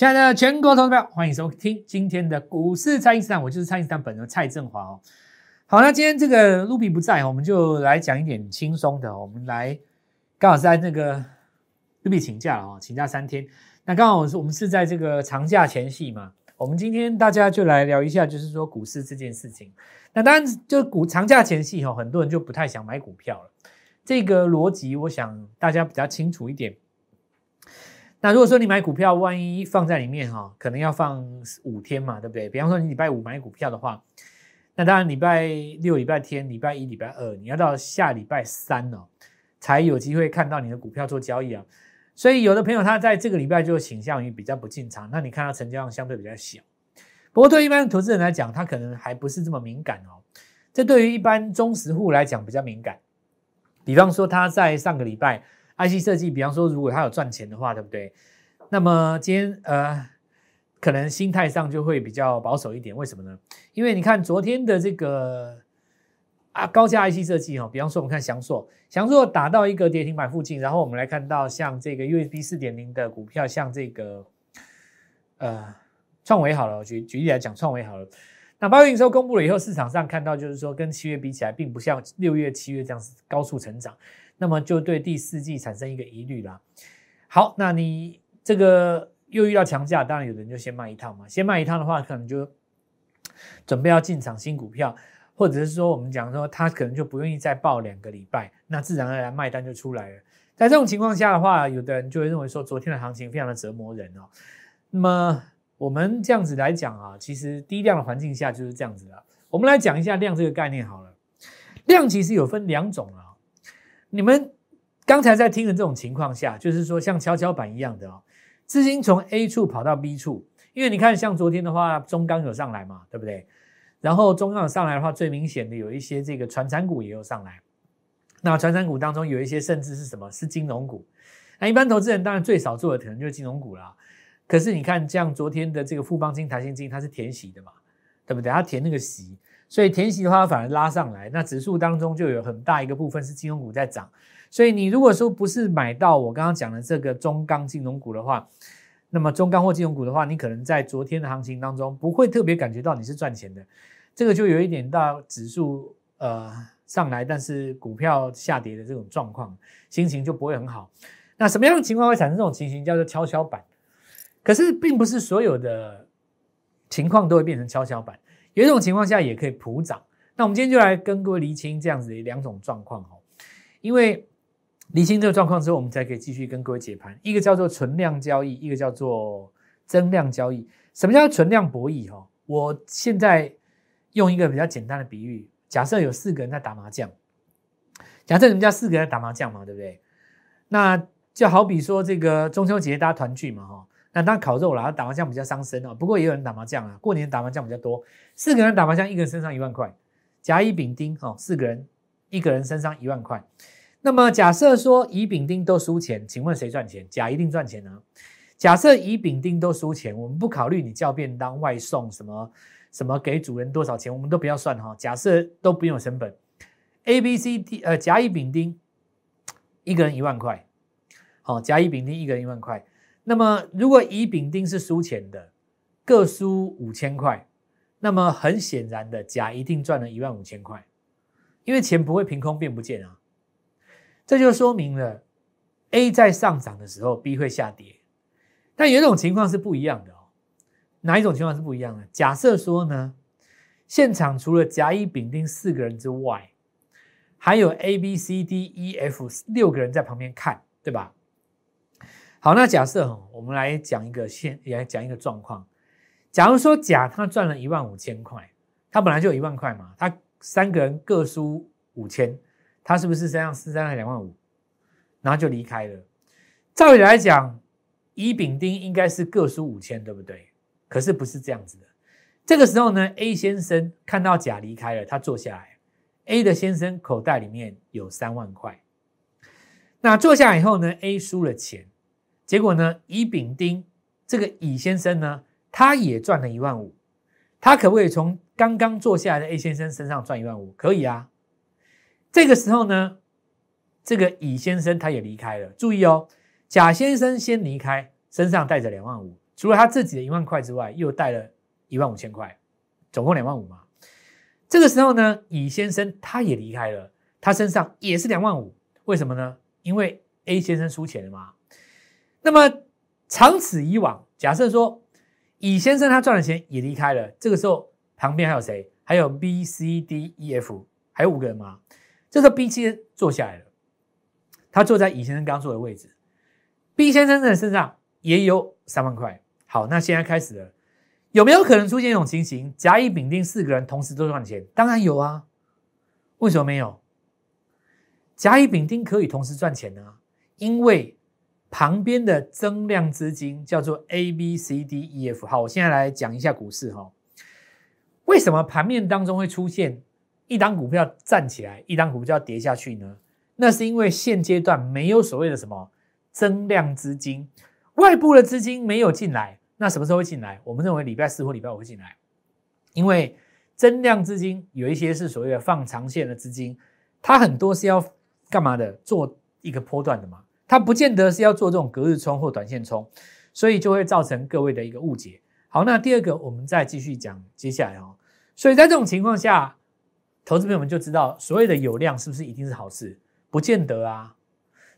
亲爱的全国投资者，欢迎收听今天的股市蔡因斯坦，我就是蔡因斯坦本人蔡振华哦。好，那今天这个卢比不在，我们就来讲一点轻松的。我们来刚好在那个卢比请假了哦，请假三天。那刚好我们是在这个长假前夕嘛。我们今天大家就来聊一下，就是说股市这件事情。那当然，就股长假前夕哈，很多人就不太想买股票了。这个逻辑，我想大家比较清楚一点。那如果说你买股票，万一放在里面哈，可能要放五天嘛，对不对？比方说你礼拜五买股票的话，那当然礼拜六、礼拜天、礼拜一、礼拜二，你要到下礼拜三哦，才有机会看到你的股票做交易啊。所以有的朋友他在这个礼拜就倾向于比较不进场，那你看他成交量相对比较小。不过对一般投资人来讲，他可能还不是这么敏感哦。这对于一般中实户来讲比较敏感。比方说他在上个礼拜 IC 设计，比方说如果他有赚钱的话，对不对？那么今天呃，可能心态上就会比较保守一点。为什么呢？因为你看昨天的这个。啊，高价 IC 设计哦，比方说我们看翔硕，翔硕打到一个跌停板附近，然后我们来看到像这个 USB 四点零的股票，像这个呃创维好了，举举例来讲，创维好了，那八月营收公布了以后，市场上看到就是说跟七月比起来，并不像六月、七月这样高速成长，那么就对第四季产生一个疑虑啦。好，那你这个又遇到强价，当然有人就先卖一套嘛，先卖一套的话，可能就准备要进场新股票。或者是说，我们讲说他可能就不愿意再报两个礼拜，那自然而然卖单就出来了。在这种情况下的话，有的人就会认为说，昨天的行情非常的折磨人哦。那么我们这样子来讲啊，其实低量的环境下就是这样子的。我们来讲一下量这个概念好了。量其实有分两种啊。你们刚才在听的这种情况下，就是说像跷跷板一样的哦，资金从 A 处跑到 B 处，因为你看像昨天的话，中钢有上来嘛，对不对？然后中港上来的话，最明显的有一些这个传产股也有上来。那传产股当中有一些甚至是什么？是金融股。那一般投资人当然最少做的可能就是金融股啦。可是你看，像昨天的这个富邦金、台新金，它是填息的嘛，对不对？它填那个息，所以填息的话反而拉上来。那指数当中就有很大一个部分是金融股在涨。所以你如果说不是买到我刚刚讲的这个中钢金融股的话，那么中钢或金融股的话，你可能在昨天的行情当中不会特别感觉到你是赚钱的，这个就有一点到指数呃上来，但是股票下跌的这种状况，心情就不会很好。那什么样的情况会产生这种情形，叫做跷跷板？可是并不是所有的情况都会变成跷跷板，有一种情况下也可以普涨。那我们今天就来跟各位厘清这样子的两种状况哦，因为。厘清这个状况之后，我们才可以继续跟各位解盘。一个叫做存量交易，一个叫做增量交易。什么叫存量博弈？哈，我现在用一个比较简单的比喻：假设有四个人在打麻将，假设你们家四个人打麻将嘛，对不对？那就好比说这个中秋节大家团聚嘛，哈，那当烤肉啦，打麻将比较伤身哦。不过也有人打麻将啊，过年打麻将比较多。四个人打麻将，一个人身上一万块，甲乙丙丁，哈，四个人，一个人身上一万块。那么假设说乙丙丁都输钱，请问谁赚钱？甲一定赚钱呢。假设乙丙丁都输钱，我们不考虑你叫便当、外送什么什么给主人多少钱，我们都不要算哈。假设都不用成本，A、B、C、D，呃，甲乙丙丁一个人一万块，好，甲乙丙丁一个人一万块。那么如果乙丙丁是输钱的，各输五千块，那么很显然的，甲一定赚了一万五千块，因为钱不会凭空变不见啊。这就说明了，A 在上涨的时候，B 会下跌。但有一种情况是不一样的哦。哪一种情况是不一样的？假设说呢，现场除了甲、乙、丙、丁四个人之外，还有 A、B、C、D、E、F 六个人在旁边看，对吧？好，那假设哈，我们来讲一个现，来讲一个状况。假如说甲他赚了一万五千块，他本来就有一万块嘛，他三个人各输五千。他是不是身上身上两万五，然后就离开了？照理来讲，乙丙丁应该是各输五千，对不对？可是不是这样子的。这个时候呢，A 先生看到甲离开了，他坐下来，A 的先生口袋里面有三万块。那坐下来以后呢，A 输了钱，结果呢，乙丙丁这个乙先生呢，他也赚了一万五，他可不可以从刚刚坐下来的 A 先生身上赚一万五？可以啊。这个时候呢，这个乙先生他也离开了。注意哦，甲先生先离开，身上带着两万五，除了他自己的一万块之外，又带了一万五千块，总共两万五嘛。这个时候呢，乙先生他也离开了，他身上也是两万五。为什么呢？因为 A 先生输钱了嘛。那么长此以往，假设说乙先生他赚了钱也离开了，这个时候旁边还有谁？还有 B、C、D、E、F，还有五个人吗？这时候 B 先生坐下来了，他坐在乙先生刚坐的位置。B 先生的身上也有三万块。好，那现在开始了，有没有可能出现一种情形，甲、乙、丙、丁四个人同时都赚钱？当然有啊。为什么没有？甲、乙、丙、丁可以同时赚钱呢？因为旁边的增量资金叫做 A、B、C、D、E、F。好，我现在来讲一下股市哈。为什么盘面当中会出现？一档股票站起来，一档股票跌下去呢？那是因为现阶段没有所谓的什么增量资金，外部的资金没有进来。那什么时候会进来？我们认为礼拜四或礼拜五会进来，因为增量资金有一些是所谓的放长线的资金，它很多是要干嘛的？做一个波段的嘛，它不见得是要做这种隔日冲或短线冲，所以就会造成各位的一个误解。好，那第二个我们再继续讲接下来哦。所以在这种情况下。投资朋友们就知道，所谓的有量是不是一定是好事？不见得啊。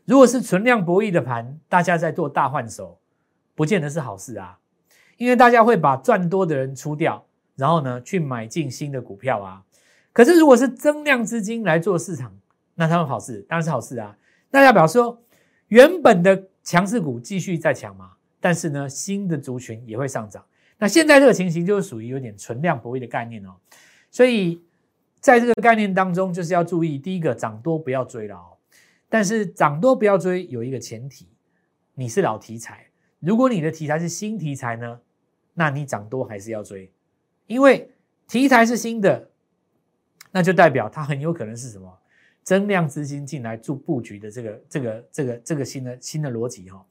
如果是存量博弈的盘，大家在做大换手，不见得是好事啊。因为大家会把赚多的人出掉，然后呢去买进新的股票啊。可是如果是增量资金来做市场，那他们好事当然是好事啊。那代表示说，原本的强势股继续在强嘛，但是呢新的族群也会上涨。那现在这个情形就是属于有点存量博弈的概念哦，所以。在这个概念当中，就是要注意第一个涨多不要追了哦。但是涨多不要追有一个前提，你是老题材。如果你的题材是新题材呢，那你涨多还是要追，因为题材是新的，那就代表它很有可能是什么增量资金进来做布局的这个这个这个这个新的新的逻辑哈。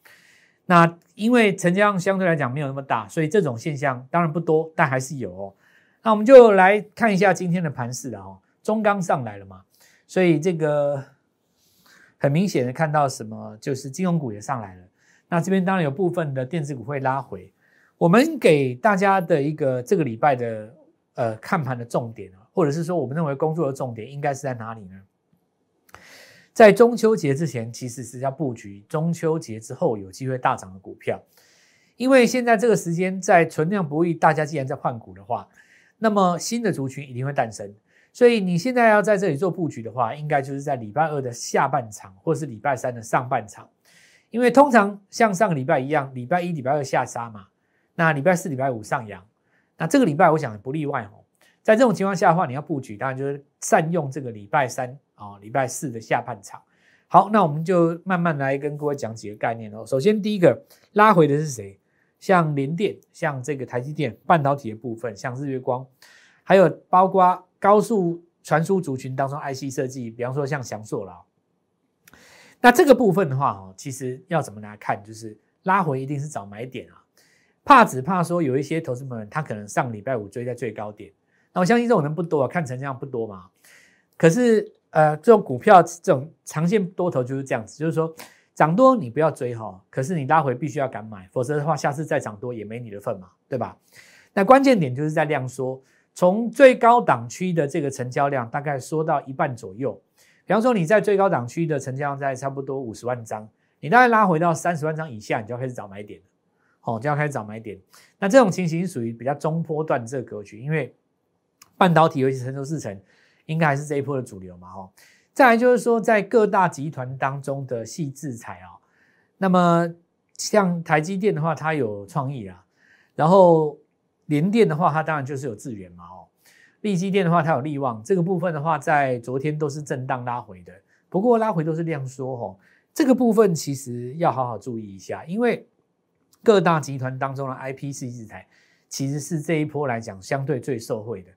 那因为成交量相对来讲没有那么大，所以这种现象当然不多，但还是有哦。那我们就来看一下今天的盘势了哦，中钢上来了嘛，所以这个很明显的看到什么，就是金融股也上来了。那这边当然有部分的电子股会拉回。我们给大家的一个这个礼拜的呃看盘的重点啊，或者是说我们认为工作的重点应该是在哪里呢？在中秋节之前，其实是要布局中秋节之后有机会大涨的股票，因为现在这个时间在存量博弈，大家既然在换股的话。那么新的族群一定会诞生，所以你现在要在这里做布局的话，应该就是在礼拜二的下半场，或是礼拜三的上半场，因为通常像上个礼拜一样，礼拜一、礼拜二下杀嘛，那礼拜四、礼拜五上扬，那这个礼拜我想不例外哦。在这种情况下的话，你要布局，当然就是善用这个礼拜三哦、礼拜四的下半场。好，那我们就慢慢来跟各位讲几个概念哦。首先第一个拉回的是谁？像联电，像这个台积电半导体的部分，像日月光，还有包括高速传输族群当中 IC 设计，比方说像翔硕啦。那这个部分的话，哦，其实要怎么来看，就是拉回一定是找买点啊。怕只怕说有一些投资们，他可能上礼拜五追在最高点，那我相信这种人不多啊，看成这样不多嘛。可是呃，这种股票这种长线多头就是这样子，就是说。涨多你不要追哈，可是你拉回必须要敢买，否则的话下次再涨多也没你的份嘛，对吧？那关键点就是在量缩，从最高档区的这个成交量大概缩到一半左右。比方说你在最高档区的成交量在差不多五十万张，你大概拉回到三十万张以下，你就要开始找买点了，哦，就要开始找买点。那这种情形属于比较中波段这个格局，因为半导体尤其成熟制程，应该还是这一波的主流嘛，哦。再来就是说，在各大集团当中的细制裁啊，那么像台积电的话，它有创意啊；然后联电的话，它当然就是有智源嘛哦；力积电的话，它有利旺。这个部分的话，在昨天都是震荡拉回的，不过拉回都是量缩哦。这个部分其实要好好注意一下，因为各大集团当中的 IP 细制裁，其实是这一波来讲相对最受惠的。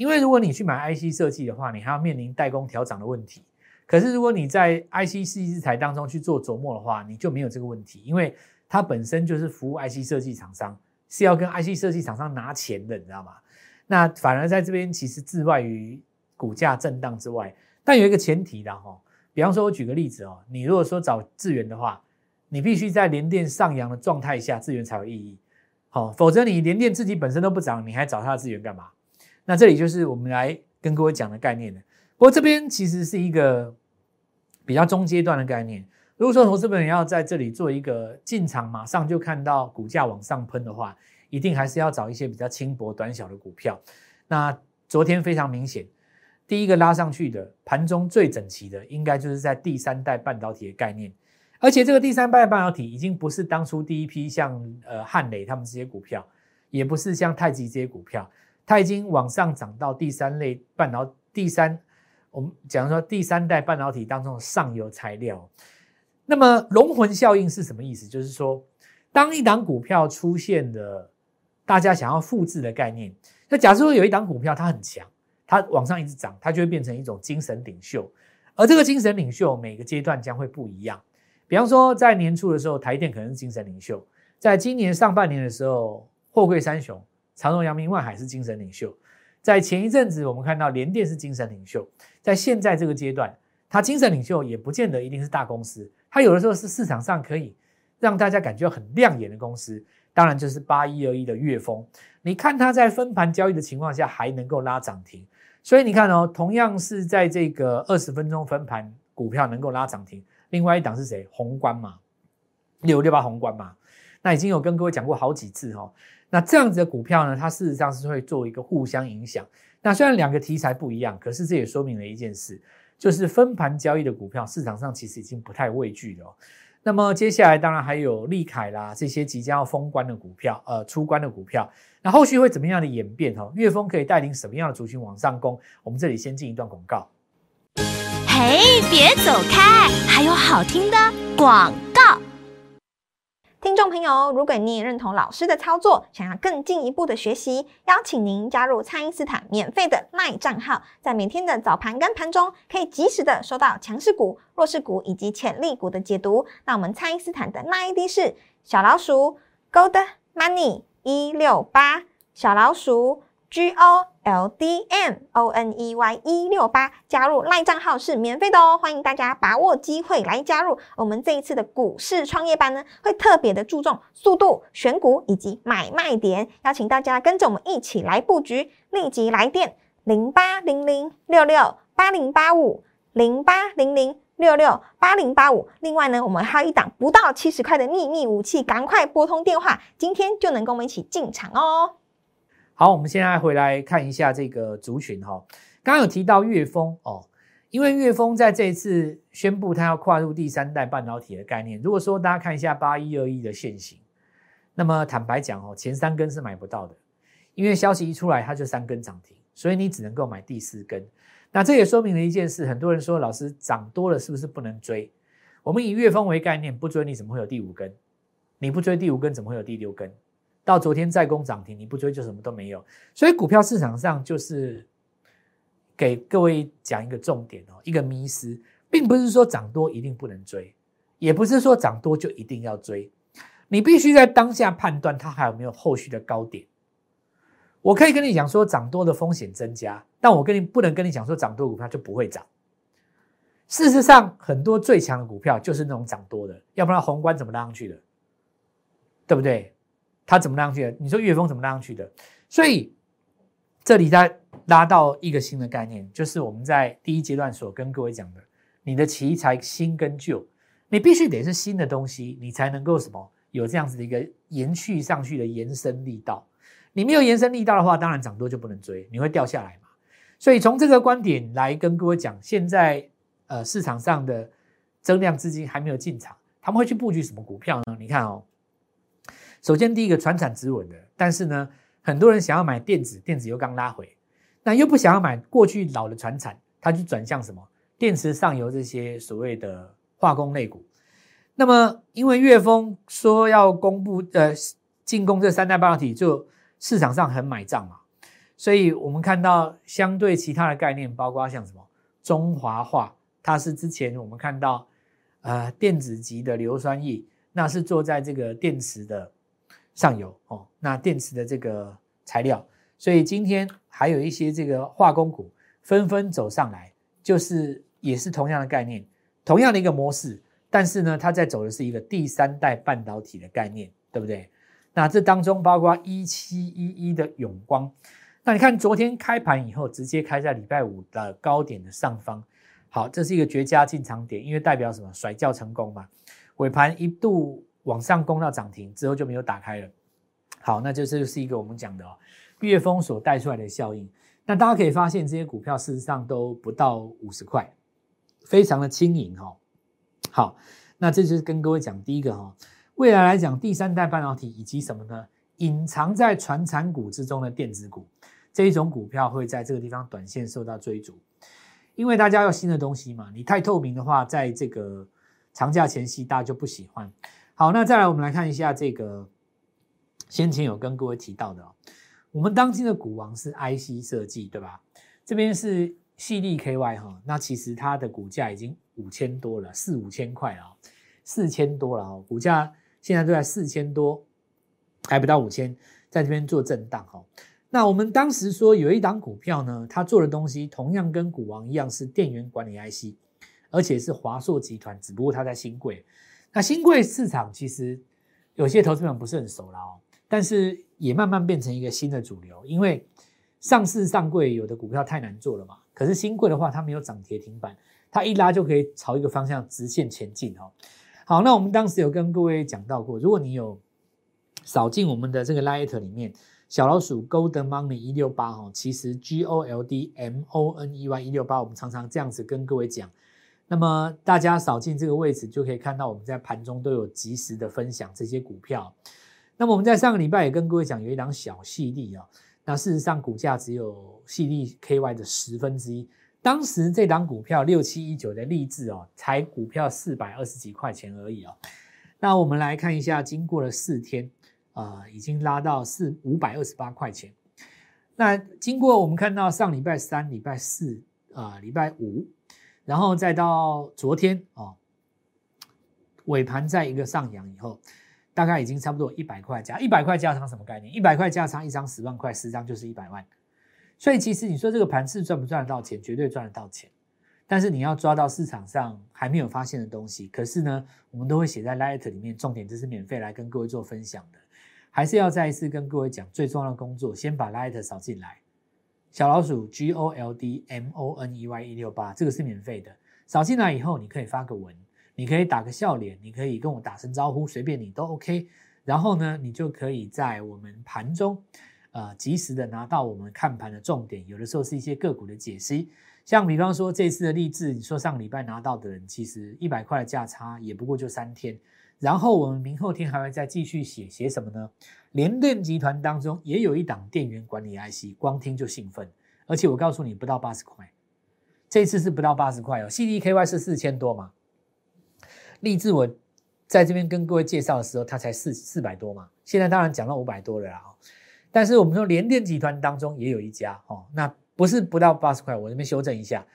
因为如果你去买 IC 设计的话，你还要面临代工调涨的问题。可是如果你在 IC 设计材当中去做琢磨的话，你就没有这个问题，因为它本身就是服务 IC 设计厂商，是要跟 IC 设计厂商拿钱的，你知道吗？那反而在这边其实置外于股价震荡之外，但有一个前提的哈，比方说我举个例子哦，你如果说找智源的话，你必须在连电上扬的状态下，智源才有意义，好，否则你连电自己本身都不涨，你还找它的资源干嘛？那这里就是我们来跟各位讲的概念的。不过这边其实是一个比较中阶段的概念。如果说投资本要在这里做一个进场，马上就看到股价往上喷的话，一定还是要找一些比较轻薄短小的股票。那昨天非常明显，第一个拉上去的盘中最整齐的，应该就是在第三代半导体的概念。而且这个第三代半导体已经不是当初第一批像呃汉磊他们这些股票，也不是像太极这些股票。它已经往上涨到第三类半导第三，我们讲说第三代半导体当中的上游材料。那么龙魂效应是什么意思？就是说，当一档股票出现的大家想要复制的概念，那假设说有一档股票它很强，它往上一直涨，它就会变成一种精神领袖。而这个精神领袖每个阶段将会不一样。比方说在年初的时候，台电可能是精神领袖；在今年上半年的时候，货柜三雄。长荣、阳明、万海是精神领袖，在前一阵子我们看到联电是精神领袖，在现在这个阶段，它精神领袖也不见得一定是大公司，它有的时候是市场上可以让大家感觉很亮眼的公司，当然就是八一二一的岳峰。你看它在分盘交易的情况下还能够拉涨停，所以你看哦，同样是在这个二十分钟分盘股票能够拉涨停，另外一档是谁？宏观嘛，六六八宏观嘛，那已经有跟各位讲过好几次哈。那这样子的股票呢，它事实上是会做一个互相影响。那虽然两个题材不一样，可是这也说明了一件事，就是分盘交易的股票市场上其实已经不太畏惧了。那么接下来当然还有利凯啦这些即将要封关的股票，呃，出关的股票，那后续会怎么样的演变？哈，岳峰可以带领什么样的族群往上攻？我们这里先进一段广告。嘿，别走开，还有好听的广。听众朋友，如果你也认同老师的操作，想要更进一步的学习，邀请您加入蔡因斯坦免费的卖账号，在每天的早盘跟盘中，可以及时的收到强势股、弱势股以及潜力股的解读。那我们蔡因斯坦的那 ID 是小老鼠 Gold Money 一六八，小老鼠。G O L D M O N E Y 一六八加入赖账号是免费的哦，欢迎大家把握机会来加入。我们这一次的股市创业班呢，会特别的注重速度、选股以及买卖点，邀请大家跟着我们一起来布局。立即来电零八零零六六八零八五零八零零六六八零八五。另外呢，我们还有一档不到七十块的秘密武器，赶快拨通电话，今天就能跟我们一起进场哦。好，我们现在回来看一下这个族群哈。刚刚有提到岳峰哦，因为岳峰在这一次宣布他要跨入第三代半导体的概念。如果说大家看一下八一二一的现形，那么坦白讲哦，前三根是买不到的，因为消息一出来它就三根涨停，所以你只能够买第四根。那这也说明了一件事，很多人说老师涨多了是不是不能追？我们以岳峰为概念，不追你怎么会有第五根？你不追第五根，怎么会有第六根？到昨天再攻涨停，你不追就什么都没有。所以股票市场上就是给各位讲一个重点哦，一个迷思，并不是说涨多一定不能追，也不是说涨多就一定要追。你必须在当下判断它还有没有后续的高点。我可以跟你讲说涨多的风险增加，但我跟你不能跟你讲说涨多股票就不会涨。事实上，很多最强的股票就是那种涨多的，要不然宏观怎么拉上去的？对不对？它怎么拉上去的？你说岳峰怎么拉上去的？所以这里在拉到一个新的概念，就是我们在第一阶段所跟各位讲的，你的题材新跟旧，你必须得是新的东西，你才能够什么有这样子的一个延续上去的延伸力道。你没有延伸力道的话，当然涨多就不能追，你会掉下来嘛。所以从这个观点来跟各位讲，现在呃市场上的增量资金还没有进场，他们会去布局什么股票呢？你看哦。首先，第一个船产止稳的，但是呢，很多人想要买电子，电子又刚拉回，那又不想要买过去老的船产，他就转向什么电池上游这些所谓的化工类股。那么，因为岳峰说要公布呃进攻这三代半导体，就市场上很买账嘛，所以我们看到相对其他的概念，包括像什么中华化，它是之前我们看到呃电子级的硫酸液，那是做在这个电池的上游哦，那电池的这个材料，所以今天还有一些这个化工股纷纷走上来，就是也是同样的概念，同样的一个模式，但是呢，它在走的是一个第三代半导体的概念，对不对？那这当中包括一七一一的永光，那你看昨天开盘以后直接开在礼拜五的高点的上方，好，这是一个绝佳进场点，因为代表什么？甩轿成功嘛。尾盘一度往上攻到涨停之后就没有打开了。好，那就是是一个我们讲的哦，月峰所带出来的效应。那大家可以发现这些股票事实上都不到五十块，非常的轻盈哈。好，那这就是跟各位讲第一个哈。未来来讲，第三代半导体以及什么呢？隐藏在传产股之中的电子股，这一种股票会在这个地方短线受到追逐，因为大家要新的东西嘛。你太透明的话，在这个长假前夕，大家就不喜欢。好，那再来我们来看一下这个先前有跟各位提到的哦，我们当今的股王是 IC 设计，对吧？这边是细粒 KY 哈，那其实它的股价已经五千多了，四五千块了，四千多了哦，股价。现在都在四千多，还不到五千，在这边做震荡哈。那我们当时说有一档股票呢，它做的东西同样跟股王一样是电源管理 IC，而且是华硕集团，只不过它在新贵。那新贵市场其实有些投资者不是很熟了哦，但是也慢慢变成一个新的主流，因为上市上柜有的股票太难做了嘛。可是新贵的话，它没有涨跌停板，它一拉就可以朝一个方向直线前进哦。好，那我们当时有跟各位讲到过，如果你有扫进我们的这个 Light 里面，小老鼠 Golden Money 一六八哈，其实 G O L D M O N E Y 一六八，我们常常这样子跟各位讲。那么大家扫进这个位置，就可以看到我们在盘中都有及时的分享这些股票。那么我们在上个礼拜也跟各位讲，有一档小细粒啊，那事实上股价只有细粒 K Y 的十分之一。当时这档股票六七一九的励志哦，才股票四百二十几块钱而已哦。那我们来看一下，经过了四天，啊，已经拉到四五百二十八块钱。那经过我们看到上礼拜三、礼拜四啊、礼拜五，然后再到昨天哦，尾盘在一个上扬以后，大概已经差不多一百块加一百块加仓什么概念？一百块加仓一张十万块，十张就是一百万。所以其实你说这个盘是赚不赚得到钱，绝对赚得到钱。但是你要抓到市场上还没有发现的东西。可是呢，我们都会写在 Light 里面，重点就是免费来跟各位做分享的。还是要再一次跟各位讲，最重要的工作，先把 Light 扫进来。小老鼠 G O L D M O N E Y 一六八，这个是免费的。扫进来以后，你可以发个文，你可以打个笑脸，你可以跟我打声招呼，随便你都 OK。然后呢，你就可以在我们盘中。呃，及时的拿到我们看盘的重点，有的时候是一些个股的解析，像比方说这次的励志，你说上礼拜拿到的人，其实一百块的价差也不过就三天，然后我们明后天还会再继续写写什么呢？联电集团当中也有一档电源管理 IC，光听就兴奋，而且我告诉你不到八十块，这次是不到八十块哦，CDKY 是四千多嘛，励志我在这边跟各位介绍的时候，它才四四百多嘛，现在当然讲到五百多了啦。但是我们说联电集团当中也有一家哦，那不是不到八十块，我这边修正一下，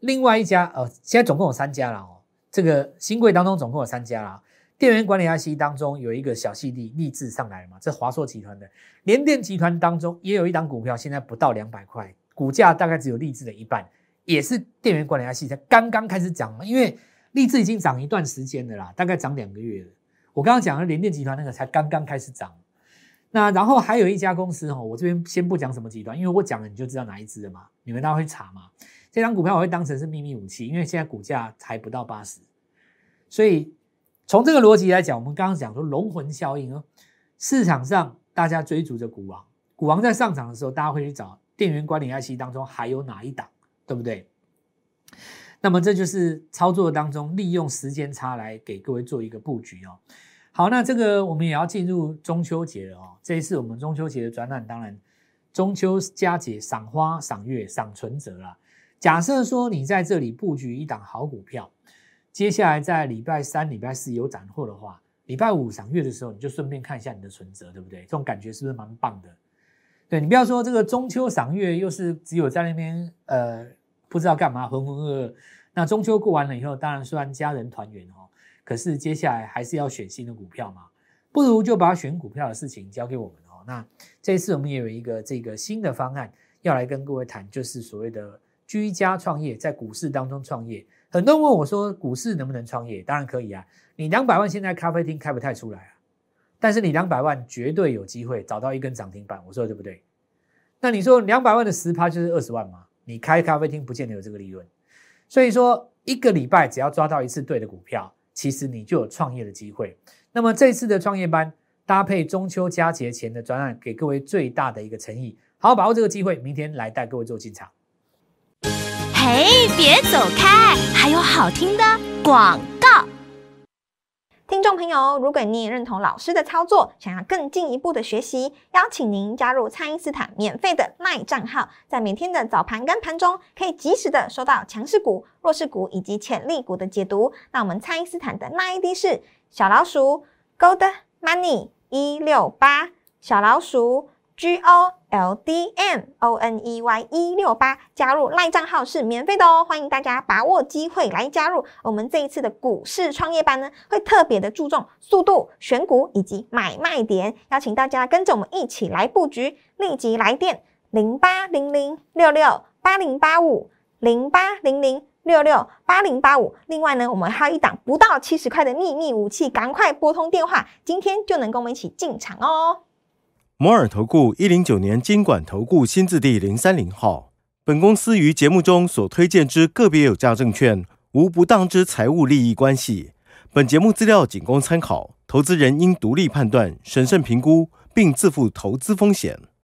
另外一家呃，现在总共有三家了哦。这个新贵当中总共有三家啦，电源管理 IC 当中有一个小细粒立志上来了嘛，这华硕集团的联电集团当中也有一档股票，现在不到两百块，股价大概只有立志的一半，也是电源管理 IC 才刚刚开始涨嘛，因为立志已经涨一段时间的啦，大概涨两个月了。我刚刚讲的联电集团那个才刚刚开始涨。那然后还有一家公司哈，我这边先不讲什么集团，因为我讲了你就知道哪一支了嘛，你们大家会查嘛。这张股票我会当成是秘密武器，因为现在股价才不到八十，所以从这个逻辑来讲，我们刚刚讲说龙魂效应哦，市场上大家追逐着股王，股王在上涨的时候，大家会去找电源管理 IC 当中还有哪一档，对不对？那么这就是操作当中利用时间差来给各位做一个布局哦。好，那这个我们也要进入中秋节了哦。这一次我们中秋节的专栏，当然中秋佳节赏花、赏月、赏存折啦。假设说你在这里布局一档好股票，接下来在礼拜三、礼拜四有斩获的话，礼拜五赏月的时候，你就顺便看一下你的存折，对不对？这种感觉是不是蛮棒的？对你不要说这个中秋赏月，又是只有在那边呃不知道干嘛浑浑噩噩。那中秋过完了以后，当然虽然家人团圆哦，可是接下来还是要选新的股票嘛，不如就把选股票的事情交给我们哦。那这一次我们也有一个这个新的方案要来跟各位谈，就是所谓的居家创业，在股市当中创业。很多人问我说，股市能不能创业？当然可以啊，你两百万现在咖啡厅开不太出来啊。但是你两百万绝对有机会找到一根涨停板，我说的对不对？那你说两百万的十趴就是二十万吗？你开咖啡厅不见得有这个利润，所以说一个礼拜只要抓到一次对的股票，其实你就有创业的机会。那么这次的创业班搭配中秋佳节前的专案，给各位最大的一个诚意，好好把握这个机会，明天来带各位做进场。嘿，别走开，还有好听的广告。听众朋友，如果你也认同老师的操作，想要更进一步的学习，邀请您加入蔡因斯坦免费的赖账号，在每天的早盘跟盘中，可以及时的收到强势股、弱势股以及潜力股的解读。那我们蔡因斯坦的赖 ID 是小老鼠 Gold Money 一六八，小老鼠。G O L D M O N E Y 一六八加入赖账号是免费的哦，欢迎大家把握机会来加入我们这一次的股市创业班呢，会特别的注重速度、选股以及买卖点，邀请大家跟着我们一起来布局，立即来电零八零零六六八零八五零八零零六六八零八五。另外呢，我们还有一档不到七十块的秘密武器，赶快拨通电话，今天就能跟我们一起进场哦。摩尔投顾一零九年经管投顾新字第零三零号。本公司于节目中所推荐之个别有价证券，无不当之财务利益关系。本节目资料仅供参考，投资人应独立判断、审慎评估，并自负投资风险。